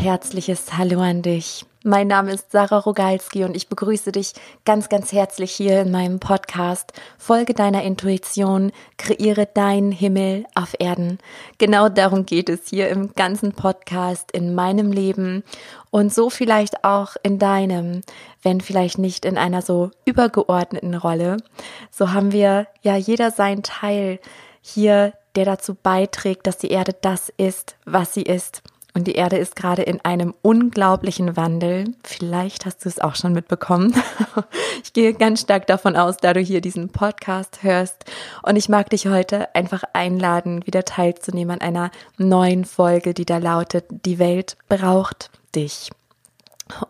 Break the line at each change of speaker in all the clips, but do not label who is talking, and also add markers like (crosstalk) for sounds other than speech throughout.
herzliches Hallo an dich. Mein Name ist Sarah Rogalski und ich begrüße dich ganz, ganz herzlich hier in meinem Podcast. Folge deiner Intuition, kreiere deinen Himmel auf Erden. Genau darum geht es hier im ganzen Podcast, in meinem Leben und so vielleicht auch in deinem, wenn vielleicht nicht in einer so übergeordneten Rolle. So haben wir ja jeder sein Teil hier, der dazu beiträgt, dass die Erde das ist, was sie ist. Und die Erde ist gerade in einem unglaublichen Wandel. Vielleicht hast du es auch schon mitbekommen. (laughs) Ich gehe ganz stark davon aus, da du hier diesen Podcast hörst. Und ich mag dich heute einfach einladen, wieder teilzunehmen an einer neuen Folge, die da lautet, die Welt braucht dich.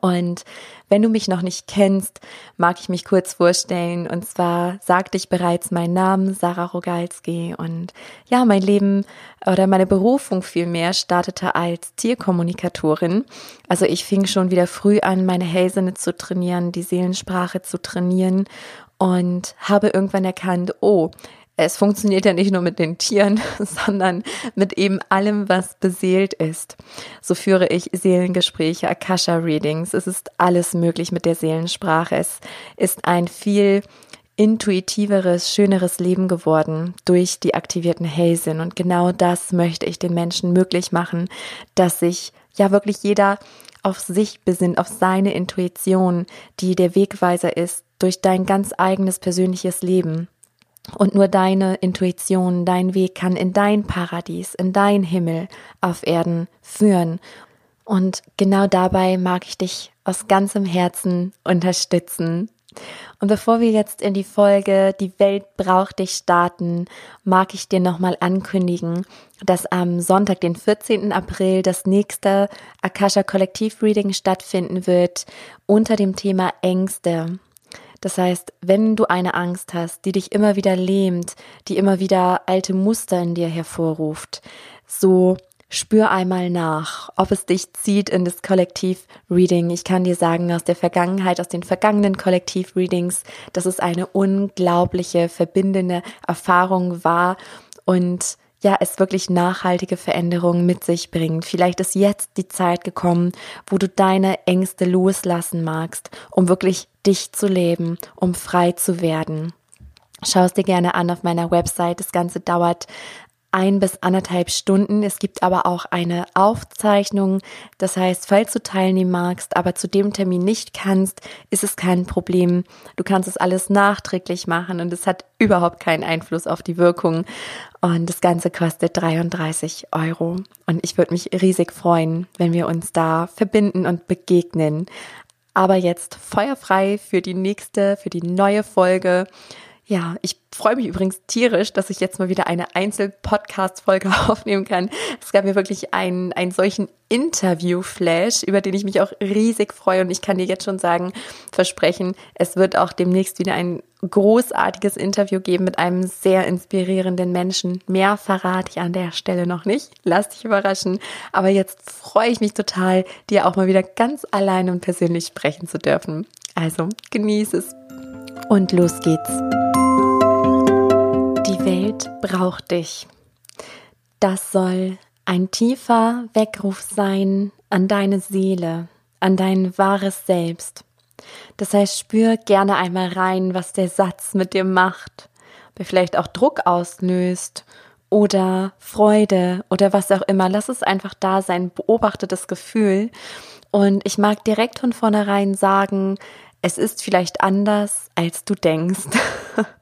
Und wenn du mich noch nicht kennst, mag ich mich kurz vorstellen. Und zwar sagte ich bereits meinen Namen, Sarah Rogalski. Und ja, mein Leben oder meine Berufung vielmehr startete als Tierkommunikatorin. Also ich fing schon wieder früh an, meine Hellsinne zu trainieren, die Seelensprache zu trainieren und habe irgendwann erkannt, oh, es funktioniert ja nicht nur mit den Tieren, (laughs) sondern mit eben allem, was beseelt ist. So führe ich Seelengespräche, Akasha-Readings. Es ist alles möglich mit der Seelensprache. Es ist ein viel intuitiveres, schöneres Leben geworden durch die aktivierten Hellsinn. Und genau das möchte ich den Menschen möglich machen, dass sich ja wirklich jeder auf sich besinnt, auf seine Intuition, die der Wegweiser ist durch dein ganz eigenes persönliches Leben. Und nur deine Intuition, dein Weg kann in dein Paradies, in dein Himmel auf Erden führen. Und genau dabei mag ich dich aus ganzem Herzen unterstützen. Und bevor wir jetzt in die Folge Die Welt braucht dich starten, mag ich dir nochmal ankündigen, dass am Sonntag, den 14. April, das nächste Akasha Kollektiv Reading stattfinden wird unter dem Thema Ängste. Das heißt, wenn du eine Angst hast, die dich immer wieder lähmt, die immer wieder alte Muster in dir hervorruft, so spür einmal nach, ob es dich zieht in das Kollektiv-Reading. Ich kann dir sagen, aus der Vergangenheit, aus den vergangenen Kollektiv-Readings, dass es eine unglaubliche verbindende Erfahrung war und ja, es wirklich nachhaltige Veränderungen mit sich bringt. Vielleicht ist jetzt die Zeit gekommen, wo du deine Ängste loslassen magst, um wirklich dich zu leben, um frei zu werden. Schau es dir gerne an auf meiner Website. Das Ganze dauert ein bis anderthalb Stunden. Es gibt aber auch eine Aufzeichnung. Das heißt, falls du teilnehmen magst, aber zu dem Termin nicht kannst, ist es kein Problem. Du kannst es alles nachträglich machen und es hat überhaupt keinen Einfluss auf die Wirkung. Und das Ganze kostet 33 Euro. Und ich würde mich riesig freuen, wenn wir uns da verbinden und begegnen. Aber jetzt feuerfrei für die nächste, für die neue Folge. Ja, ich freue mich übrigens tierisch, dass ich jetzt mal wieder eine Einzel-Podcast-Folge (laughs) aufnehmen kann. Es gab mir wirklich einen, einen solchen Interview-Flash, über den ich mich auch riesig freue. Und ich kann dir jetzt schon sagen, versprechen, es wird auch demnächst wieder ein großartiges Interview geben mit einem sehr inspirierenden Menschen. Mehr verrate ich an der Stelle noch nicht. Lass dich überraschen. Aber jetzt freue ich mich total, dir auch mal wieder ganz allein und persönlich sprechen zu dürfen. Also genieße es. Und los geht's. Welt braucht dich. Das soll ein tiefer Weckruf sein an deine Seele, an dein wahres Selbst. Das heißt, spür gerne einmal rein, was der Satz mit dir macht, ob er vielleicht auch Druck auslöst oder Freude oder was auch immer. Lass es einfach da sein, beobachte das Gefühl. Und ich mag direkt von vornherein sagen, es ist vielleicht anders, als du denkst. (laughs)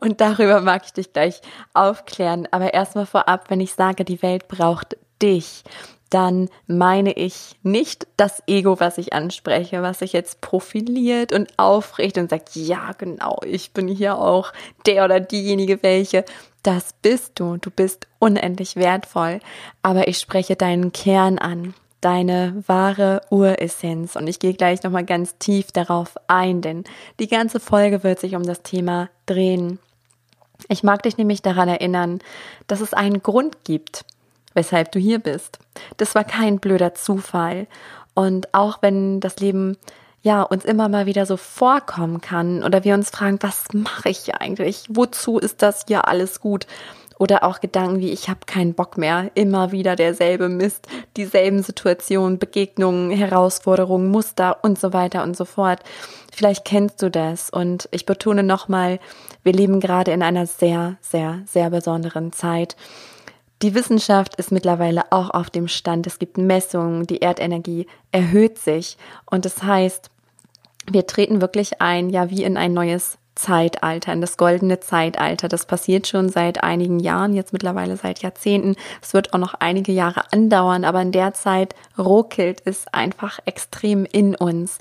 Und darüber mag ich dich gleich aufklären. Aber erstmal vorab, wenn ich sage, die Welt braucht dich, dann meine ich nicht das Ego, was ich anspreche, was sich jetzt profiliert und aufrichtet und sagt, ja, genau, ich bin hier auch der oder diejenige, welche. Das bist du. Du bist unendlich wertvoll. Aber ich spreche deinen Kern an deine wahre Uressenz. Und ich gehe gleich nochmal ganz tief darauf ein, denn die ganze Folge wird sich um das Thema drehen. Ich mag dich nämlich daran erinnern, dass es einen Grund gibt, weshalb du hier bist. Das war kein blöder Zufall. Und auch wenn das Leben ja uns immer mal wieder so vorkommen kann oder wir uns fragen, was mache ich hier eigentlich? Wozu ist das hier alles gut? Oder auch Gedanken wie, ich habe keinen Bock mehr, immer wieder derselbe Mist, dieselben Situationen, Begegnungen, Herausforderungen, Muster und so weiter und so fort. Vielleicht kennst du das und ich betone nochmal, wir leben gerade in einer sehr, sehr, sehr besonderen Zeit. Die Wissenschaft ist mittlerweile auch auf dem Stand. Es gibt Messungen, die Erdenergie erhöht sich und das heißt, wir treten wirklich ein, ja, wie in ein neues Zeitalter, in das goldene Zeitalter. Das passiert schon seit einigen Jahren, jetzt mittlerweile seit Jahrzehnten. Es wird auch noch einige Jahre andauern, aber in der Zeit ruckelt es einfach extrem in uns.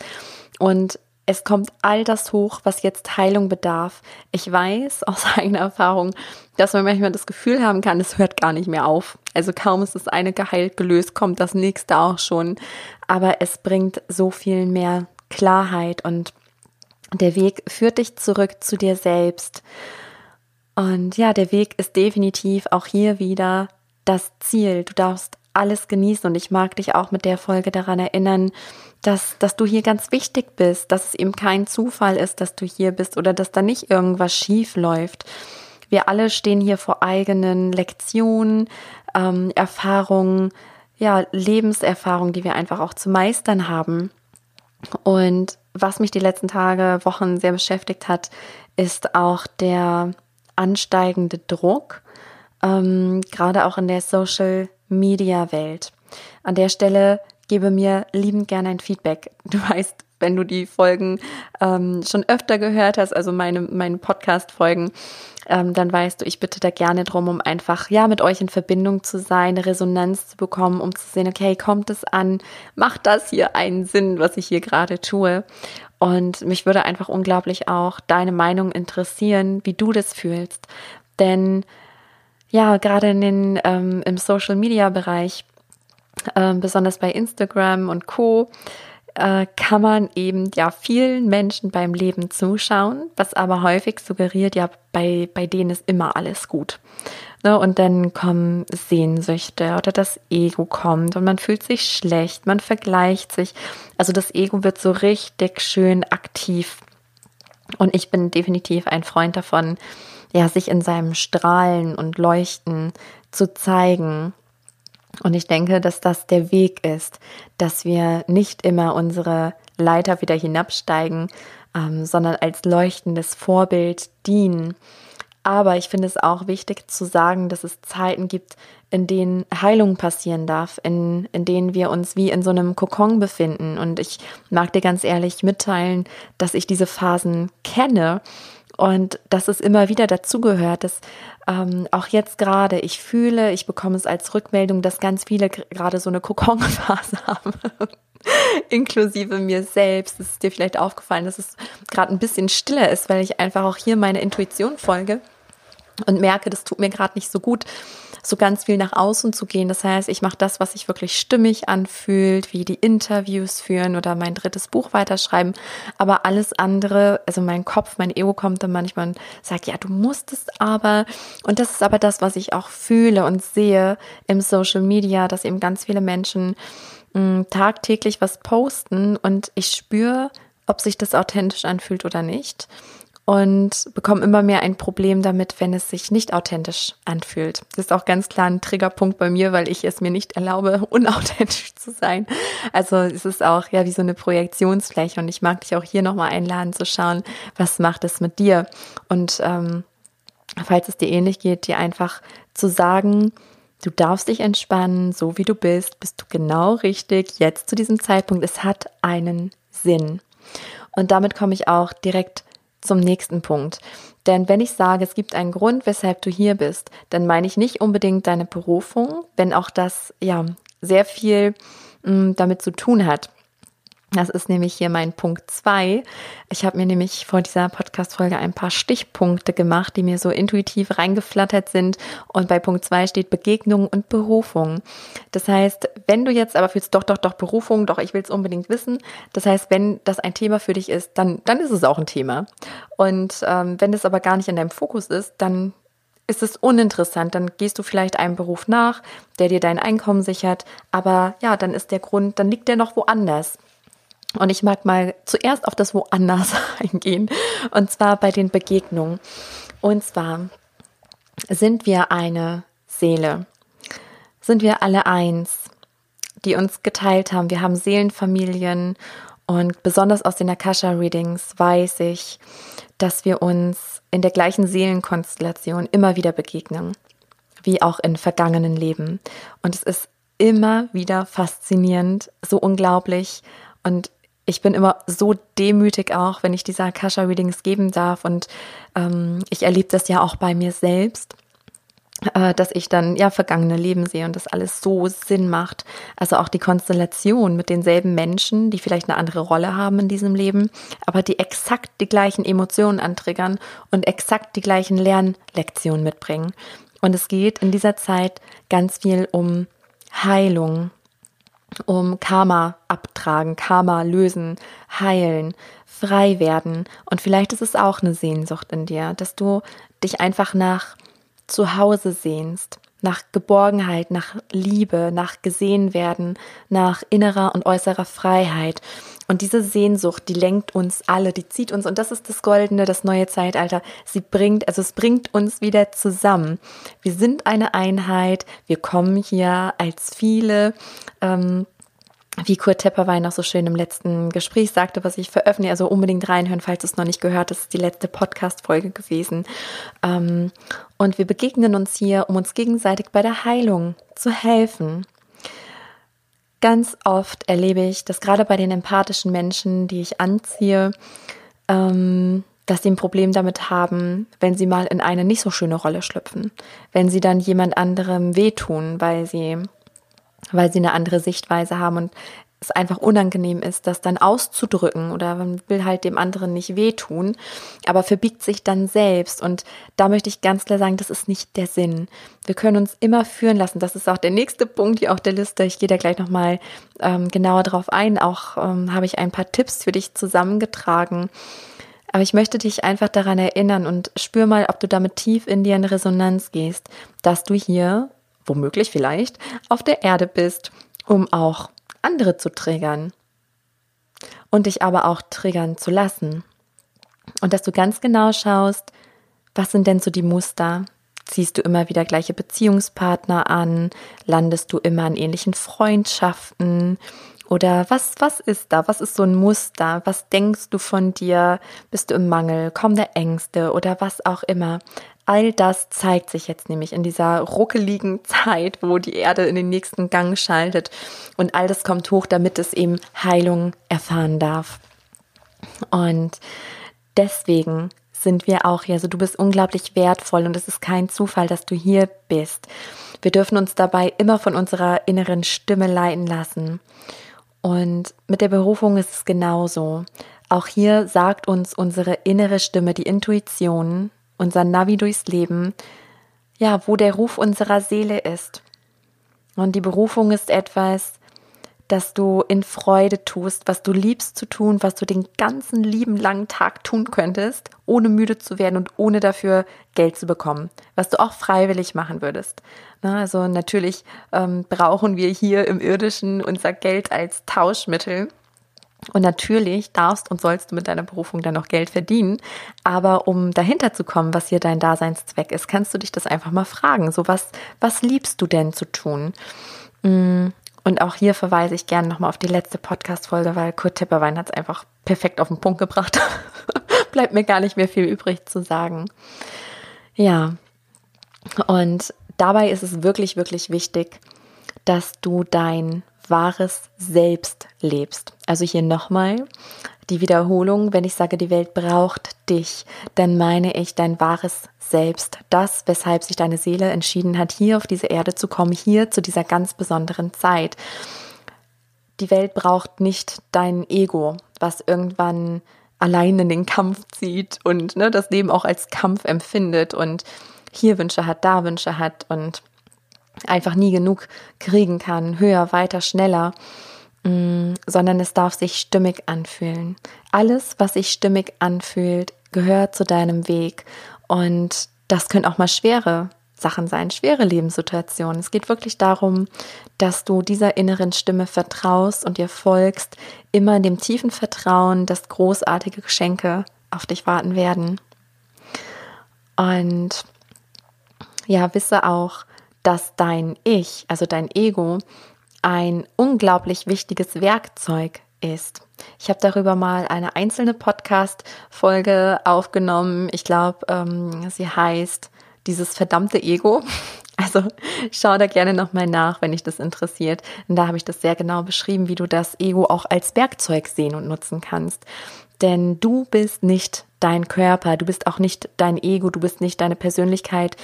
Und es kommt all das hoch, was jetzt Heilung bedarf. Ich weiß aus (laughs) eigener Erfahrung, dass man manchmal das Gefühl haben kann, es hört gar nicht mehr auf. Also kaum ist das eine geheilt, gelöst, kommt das nächste auch schon. Aber es bringt so viel mehr Klarheit und der Weg führt dich zurück zu dir selbst. Und ja, der Weg ist definitiv auch hier wieder das Ziel. Du darfst alles genießen und ich mag dich auch mit der Folge daran erinnern, dass, dass du hier ganz wichtig bist, dass es eben kein Zufall ist, dass du hier bist oder dass da nicht irgendwas schief läuft. Wir alle stehen hier vor eigenen Lektionen, ähm, Erfahrungen, ja, Lebenserfahrungen, die wir einfach auch zu meistern haben. Und was mich die letzten Tage, Wochen sehr beschäftigt hat, ist auch der ansteigende Druck, ähm, gerade auch in der Social Media Welt. An der Stelle gebe mir liebend gerne ein Feedback. Du weißt, wenn du die Folgen ähm, schon öfter gehört hast, also meine, meine Podcast-Folgen, ähm, dann weißt du, ich bitte da gerne drum, um einfach ja mit euch in Verbindung zu sein, Resonanz zu bekommen, um zu sehen, okay, kommt es an, macht das hier einen Sinn, was ich hier gerade tue? Und mich würde einfach unglaublich auch deine Meinung interessieren, wie du das fühlst. Denn ja, gerade in den, ähm, im Social Media Bereich, ähm, besonders bei Instagram und Co., äh, kann man eben ja vielen Menschen beim Leben zuschauen, was aber häufig suggeriert, ja, bei, bei denen ist immer alles gut. Ne? Und dann kommen Sehnsüchte oder das Ego kommt und man fühlt sich schlecht, man vergleicht sich. Also das Ego wird so richtig schön aktiv. Und ich bin definitiv ein Freund davon, ja, sich in seinem Strahlen und Leuchten zu zeigen und ich denke, dass das der Weg ist, dass wir nicht immer unsere Leiter wieder hinabsteigen, ähm, sondern als leuchtendes Vorbild dienen. Aber ich finde es auch wichtig zu sagen, dass es Zeiten gibt, in denen Heilung passieren darf, in, in denen wir uns wie in so einem Kokon befinden. Und ich mag dir ganz ehrlich mitteilen, dass ich diese Phasen kenne und dass es immer wieder dazugehört, dass ähm, auch jetzt gerade, ich fühle, ich bekomme es als Rückmeldung, dass ganz viele gerade so eine Kokon-Phase (laughs) haben. Inklusive mir selbst. Es ist dir vielleicht aufgefallen, dass es gerade ein bisschen stiller ist, weil ich einfach auch hier meine Intuition folge und merke, das tut mir gerade nicht so gut so ganz viel nach außen zu gehen. Das heißt, ich mache das, was sich wirklich stimmig anfühlt, wie die Interviews führen oder mein drittes Buch weiterschreiben. Aber alles andere, also mein Kopf, mein Ego kommt dann manchmal und sagt, ja, du musst es aber. Und das ist aber das, was ich auch fühle und sehe im Social Media, dass eben ganz viele Menschen mh, mm, tagtäglich was posten und ich spüre, ob sich das authentisch anfühlt oder nicht und bekomme immer mehr ein Problem damit, wenn es sich nicht authentisch anfühlt. Das ist auch ganz klar ein Triggerpunkt bei mir, weil ich es mir nicht erlaube, (laughs) unauthentisch zu sein. Also es ist auch ja wie so eine Projektionsfläche und ich mag dich auch hier nochmal einladen zu schauen, was macht es mit dir und ähm, falls es dir ähnlich geht, dir einfach zu sagen, Du darfst dich entspannen, so wie du bist, bist du genau richtig, jetzt zu diesem Zeitpunkt. Es hat einen Sinn. Und damit komme ich auch direkt zum nächsten Punkt. Denn wenn ich sage, es gibt einen Grund, weshalb du hier bist, dann meine ich nicht unbedingt deine Berufung, wenn auch das ja sehr viel mh, mm, damit zu tun hat. Das ist nämlich hier mein Punkt zwei. Ich habe mir nämlich vor dieser Podcast-Folge ein paar Stichpunkte gemacht, die mir so intuitiv reingeflattert sind. Und bei Punkt zwei steht Begegnung und Berufung. Das heißt, wenn du jetzt aber fühlst, doch, doch, doch, Berufung, doch, ich will es unbedingt wissen. Das heißt, wenn das ein Thema für dich ist, dann, dann ist es auch ein Thema. Und ähm, wenn das aber gar nicht in deinem Fokus ist, dann ist es uninteressant. Dann gehst du vielleicht einem Beruf nach, der dir dein Einkommen sichert. Aber ja, dann ist der Grund, dann liegt der noch woanders. Und ich mag mal zuerst auf das Woanders (laughs) eingehen, und zwar bei den Begegnungen. Und zwar sind wir eine Seele? Sind wir alle eins, die uns geteilt haben? Wir haben Seelenfamilien und besonders aus den Akasha-Readings weiß ich, dass wir uns in der gleichen Seelenkonstellation immer wieder begegnen, wie auch in vergangenen Leben. Und es ist immer wieder faszinierend, so unglaublich. Und ich bin immer so demütig auch, wenn ich diese Akasha-Readings geben darf. Und ähm, ich erlebe das ja auch bei mir selbst äh, dass ich dann ja vergangene Leben sehe und das alles so Sinn macht. Also auch die Konstellation mit denselben Menschen, die vielleicht eine andere Rolle haben in diesem Leben, aber die exakt die gleichen Emotionen antriggern und exakt die gleichen Lernlektionen mitbringen. Und es geht in dieser Zeit ganz viel um Heilung, um Karma abtragen, Karma lösen, heilen, frei werden. Und vielleicht ist es auch eine Sehnsucht in dir, dass du dich einfach nach Zuhause sehnst, nach Geborgenheit, nach Liebe, nach gesehen werden, nach innerer und äußerer Freiheit. Und diese Sehnsucht, die lenkt uns alle, die zieht uns, und das ist das Goldene, das neue Zeitalter. Sie bringt, also es bringt uns wieder zusammen. Wir sind eine Einheit, wir kommen hier als viele. Ähm, wie Kurt Tepperwein noch so schön im letzten Gespräch sagte, was ich veröffentliche, also unbedingt reinhören, falls du es noch nicht gehört hast, ist die letzte Podcast-Folge gewesen. Ähm, und wir begegnen uns hier, um uns gegenseitig bei der Heilung zu helfen. Ganz oft erlebe ich, dass gerade bei den empathischen Menschen, die ich anziehe, ähm, dass sie ein Problem damit haben, wenn sie mal in eine nicht so schöne Rolle schlüpfen, wenn sie dann jemand anderem wehtun, weil sie weil sie eine andere Sichtweise haben und es einfach unangenehm ist, das dann auszudrücken oder man will halt dem anderen nicht wehtun, aber verbiegt sich dann selbst. Und da möchte ich ganz klar sagen, das ist nicht der Sinn. Wir können uns immer führen lassen. Das ist auch der nächste Punkt hier auf der Liste. Ich gehe da gleich nochmal ähm, genauer drauf ein. Auch ähm, habe ich ein paar Tipps für dich zusammengetragen. Aber ich möchte dich einfach daran erinnern und spür mal, ob du damit tief in dir in Resonanz gehst, dass du hier womöglich vielleicht, auf der Erde bist, um auch andere zu triggern und dich aber auch triggern zu lassen. Und dass du ganz genau schaust, was sind denn so die Muster? Ziehst du immer wieder gleiche Beziehungspartner an? Landest du immer in ähnlichen Freundschaften? Oder was, was ist da? Was ist so ein Muster? Was denkst du von dir? Bist du im Mangel? Kommen da Ängste oder was auch immer? All das zeigt sich jetzt nämlich in dieser ruckeligen (laughs) Zeit, wo die Erde in den nächsten Gang schaltet. Und all das kommt hoch, damit es eben Heilung erfahren darf. Und deswegen sind wir auch hier. Also du bist unglaublich wertvoll und es ist kein Zufall, dass du hier bist. Wir dürfen uns dabei immer von unserer inneren Stimme leiten lassen. Und mit der Berufung ist es genauso. Auch hier sagt uns unsere innere Stimme, die Intuition, unser Navi durchs Leben, ja, wo der Ruf unserer Seele ist. Und die Berufung ist etwas, das du in Freude tust, was du liebst zu tun, was du den ganzen lieben langen Tag tun könntest, ohne müde zu werden und ohne dafür Geld zu bekommen, was du auch freiwillig machen würdest. Na, also natürlich ähm, brauchen wir hier im irdischen unser Geld als Tauschmittel, und natürlich darfst und sollst du mit deiner Berufung dann noch Geld verdienen. Aber um dahinter zu kommen, was hier dein Daseinszweck ist, kannst du dich das einfach mal fragen. So was, was liebst du denn zu tun? Mm, und auch hier verweise ich gerne nochmal auf die letzte Podcast-Folge, weil Kurt Tepperwein hat es einfach perfekt auf den Punkt gebracht. (laughs) Bleibt mir gar nicht mehr viel übrig zu sagen. Ja. Und dabei ist es wirklich, wirklich wichtig, dass du dein wahres Selbst lebst. Also hier nochmal die Wiederholung, wenn ich sage, die Welt braucht dich, dann meine ich dein wahres Selbst. Das, weshalb sich deine Seele entschieden hat, hier auf diese Erde zu kommen, hier zu dieser ganz besonderen Zeit. Die Welt braucht nicht dein Ego, was irgendwann allein in den Kampf zieht und ne, das Leben auch als Kampf empfindet und hier Wünsche hat, da Wünsche hat und einfach nie genug kriegen kann, höher, weiter, schneller, mm, sondern es darf sich stimmig anfühlen. Alles, was sich stimmig anfühlt, gehört zu deinem Weg und das können auch mal schwere Sachen sein, schwere Lebenssituationen. Es geht wirklich darum, dass du dieser inneren Stimme vertraust und ihr folgst, immer in dem tiefen Vertrauen, dass großartige Geschenke auf dich warten werden. Und ja, wisse auch, dass dein Ich, also dein Ego, ein unglaublich wichtiges Werkzeug ist. Ich habe darüber mal eine einzelne Podcast-Folge aufgenommen. Ich glaube, ähm, sie heißt dieses verdammte Ego. (laughs) Also schau da gerne nochmal nach, wenn dich das interessiert. Und da habe ich das sehr genau beschrieben, wie du das Ego auch als Werkzeug sehen und nutzen kannst. Denn du bist nicht dein Körper, du bist auch nicht dein Ego, du bist nicht deine Persönlichkeit,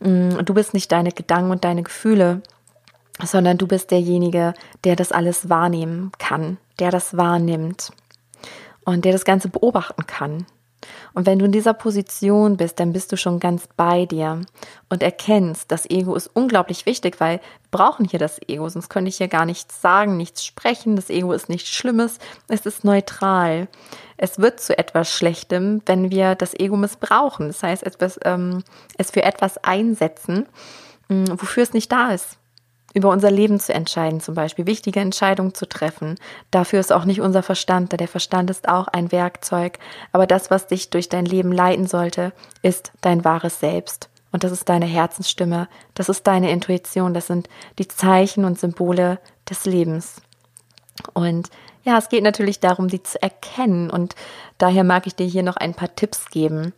du bist nicht deine Gedanken und deine Gefühle, sondern du bist derjenige, der das alles wahrnehmen kann, der das wahrnimmt und der das Ganze beobachten kann. Und wenn du in dieser Position bist, dann bist du schon ganz bei dir und erkennst, das Ego ist unglaublich wichtig, weil wir brauchen hier das Ego, sonst könnte ich hier gar nichts sagen, nichts sprechen. Das Ego ist nichts Schlimmes, es ist neutral. Es wird zu etwas Schlechtem, wenn wir das Ego missbrauchen. Das heißt, etwas, ähm, es für etwas einsetzen, mh, wofür es nicht da ist über unser Leben zu entscheiden, zum Beispiel wichtige Entscheidungen zu treffen. Dafür ist auch nicht unser Verstand da. Der Verstand ist auch ein Werkzeug. Aber das, was dich durch dein Leben leiten sollte, ist dein wahres Selbst. Und das ist deine Herzensstimme, das ist deine Intuition, das sind die Zeichen und Symbole des Lebens. Und ja, es geht natürlich darum, die zu erkennen. Und daher mag ich dir hier noch ein paar Tipps geben.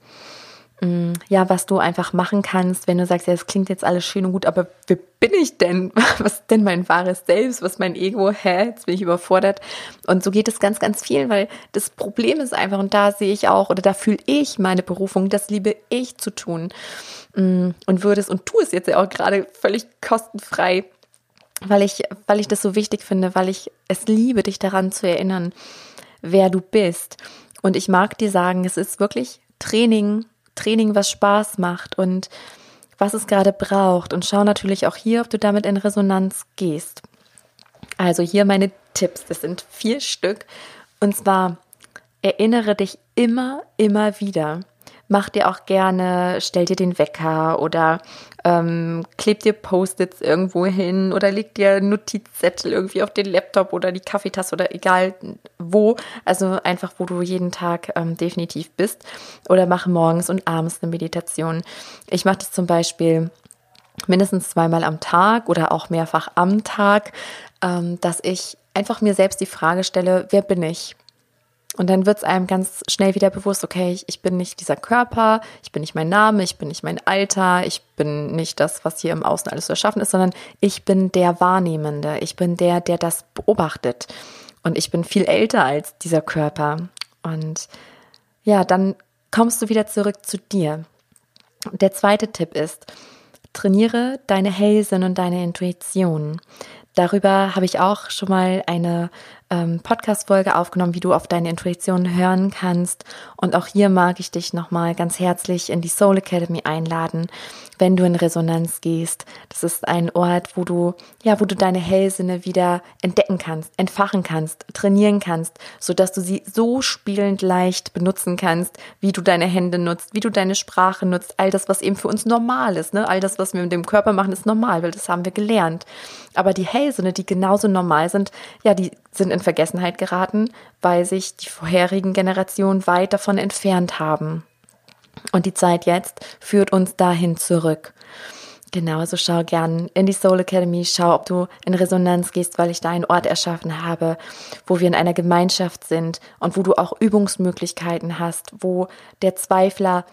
Mm, ja, was du einfach machen kannst, wenn du sagst, ja, das klingt jetzt alles schön und gut, aber wer bin ich denn? (laughs) Was ist denn mein wahres Selbst? Was ist mein Ego? Hä? Jetzt bin ich überfordert. Und so geht es ganz, ganz vielen, weil das Problem ist einfach, und da sehe ich auch, oder da fühle ich meine Berufung, das liebe ich zu tun. Mm, und würde es und tu es jetzt ja auch gerade völlig kostenfrei, weil ich, weil ich das so wichtig finde, weil ich es liebe, dich daran zu erinnern, wer du bist. Und ich mag dir sagen, es ist wirklich Training Training, was Spaß macht und was es gerade braucht. Und schau natürlich auch hier, ob du damit in Resonanz gehst. Also hier meine Tipps, das sind vier Stück. Und zwar erinnere dich immer, immer wieder, mach dir auch gerne, stell dir den Wecker oder ähm, kleb dir Post-its irgendwo hin oder leg dir Notizzettel irgendwie auf den Laptop oder die Kaffeetasse oder egal wo. Also einfach, wo du jeden Tag ähm, definitiv bist. Oder mach morgens und abends eine Meditation. Ich mache das zum Beispiel mindestens zweimal am Tag oder auch mehrfach am Tag, ähm, dass ich einfach mir selbst die Frage stelle, wer bin ich? Und dann wird es einem ganz schnell wieder bewusst, okay, ich, ich, bin nicht dieser Körper, ich bin nicht mein Name, ich bin nicht mein Alter, ich bin nicht das, was hier im Außen alles zu erschaffen ist, sondern ich bin der Wahrnehmende, ich bin der, der das beobachtet. Und ich bin viel älter als dieser Körper. Und ja, dann kommst du wieder zurück zu dir. Der zweite Tipp ist, trainiere deine Hellsinn und deine Intuition. Darüber habe ich auch schon mal eine ähm, Podcast-Folge aufgenommen, wie du auf deine Intuition hören kannst. Und auch hier mag ich dich nochmal ganz herzlich in die Soul Academy einladen, wenn du in Resonanz gehst. Das ist ein Ort, wo du, ja, wo du deine Hellsinne wieder entdecken kannst, entfachen kannst, trainieren kannst, sodass du sie so spielend leicht benutzen kannst, wie du deine Hände nutzt, wie du deine Sprache nutzt, all das, was eben für uns normal ist, ne? All das, was wir mit dem Körper machen, ist normal, weil das haben wir gelernt. Aber die Hellsinne, die genauso normal sind, ja, die sind in Vergessenheit geraten, weil sich die vorherigen Generationen weit davon entfernt haben. Und die Zeit jetzt führt uns dahin zurück. Genau, also schau gern in die Soul Academy, schau, ob du in Resonanz gehst, weil ich da einen Ort erschaffen habe, wo wir in einer Gemeinschaft sind und wo du auch Übungsmöglichkeiten hast, wo der Zweifler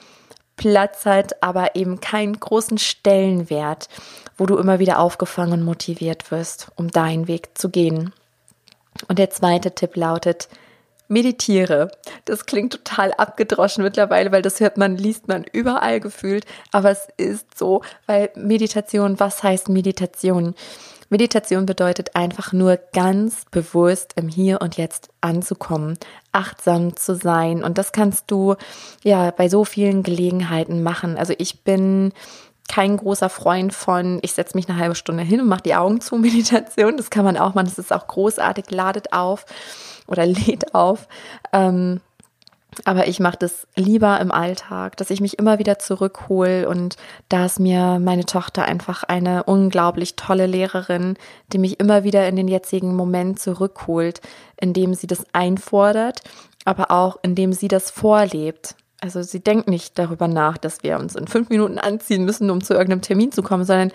Platz hat, aber eben keinen großen Stellenwert, wo du immer wieder aufgefangen und motiviert wirst, um deinen Weg zu gehen. Und der zweite Tipp lautet, meditiere. Das klingt total abgedroschen mittlerweile, weil das hört man, liest man überall gefühlt. Aber es ist so, weil Meditation, was heißt Meditation? Meditation bedeutet einfach nur ganz bewusst im Hier und Jetzt anzukommen, achtsam zu sein. Und das kannst du ja bei so vielen Gelegenheiten machen. Also ich bin kein großer Freund von, ich setze mich eine halbe Stunde hin und mache die Augen zu (laughs) Meditation. Das kann man auch machen. Das ist auch großartig, ladet auf oder lädt auf. Ähm, aber ich mache das lieber im Alltag, dass ich mich immer wieder zurückhole und da ist mir meine Tochter einfach eine unglaublich tolle Lehrerin, die mich immer wieder in den jetzigen Moment zurückholt, indem sie das einfordert, aber auch indem sie das vorlebt. Also sie denkt nicht darüber nach, dass wir uns in fünf Minuten anziehen müssen, um zu irgendeinem Termin zu kommen, sondern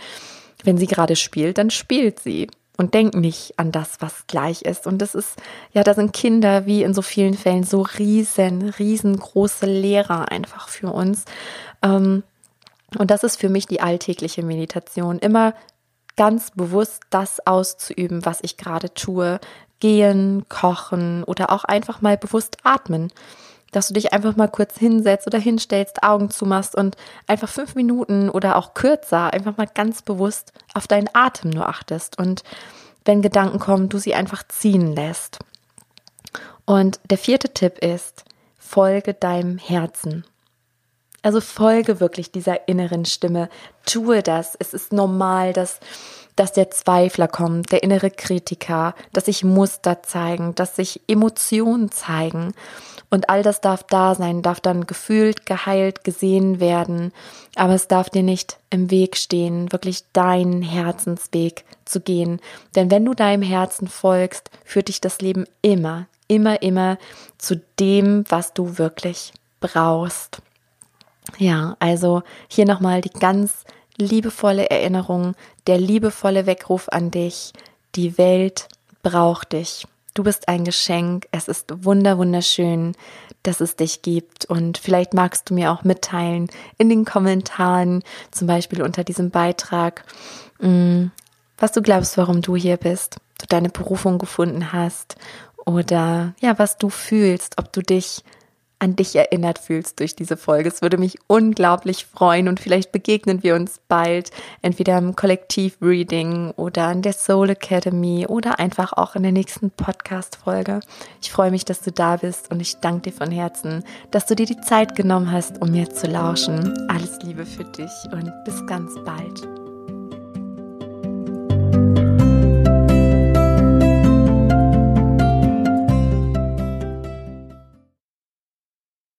wenn sie gerade spielt, dann spielt sie und denkt nicht an das, was gleich ist. Und das ist, ja, da sind Kinder wie in so vielen Fällen so riesen, riesengroße Lehrer einfach für uns. Ähm, und das ist für mich die alltägliche Meditation. Immer ganz bewusst das auszuüben, was ich gerade tue. Gehen, kochen oder auch einfach mal bewusst atmen dass du dich einfach mal kurz hinsetzt oder hinstellst, Augen zumachst und einfach fünf Minuten oder auch kürzer einfach mal ganz bewusst auf deinen Atem nur achtest und wenn Gedanken kommen, du sie einfach ziehen lässt. Und der vierte Tipp ist, folge deinem Herzen. Also folge wirklich dieser inneren Stimme. Tue das. Es ist normal, dass, dass der Zweifler kommt, der innere Kritiker, dass sich Muster zeigen, dass sich Emotionen zeigen. Und all das darf da sein, darf dann gefühlt, geheilt, gesehen werden. Aber es darf dir nicht im Weg stehen, wirklich deinen Herzensweg zu gehen. Denn wenn du deinem Herzen folgst, führt dich das Leben immer, immer, immer zu dem, was du wirklich brauchst. Ja, also hier nochmal die ganz liebevolle Erinnerung, der liebevolle Weckruf an dich. Die Welt braucht dich. Du bist ein Geschenk. Es ist wunder wunderschön, dass es dich gibt. Und vielleicht magst du mir auch mitteilen in den Kommentaren, zum Beispiel unter diesem Beitrag, mm, was du glaubst, warum du hier bist, du deine Berufung gefunden hast oder ja, was du fühlst, ob du dich an dich erinnert fühlst durch diese Folge. Es würde mich unglaublich freuen und vielleicht begegnen wir uns bald entweder im Kollektiv-Reading oder in der Soul Academy oder einfach auch in der nächsten Podcast-Folge. Ich freue mich, dass du da bist und ich danke dir von Herzen, dass du dir die Zeit genommen hast, um mir zu lauschen. Alles Liebe für dich und bis ganz bald.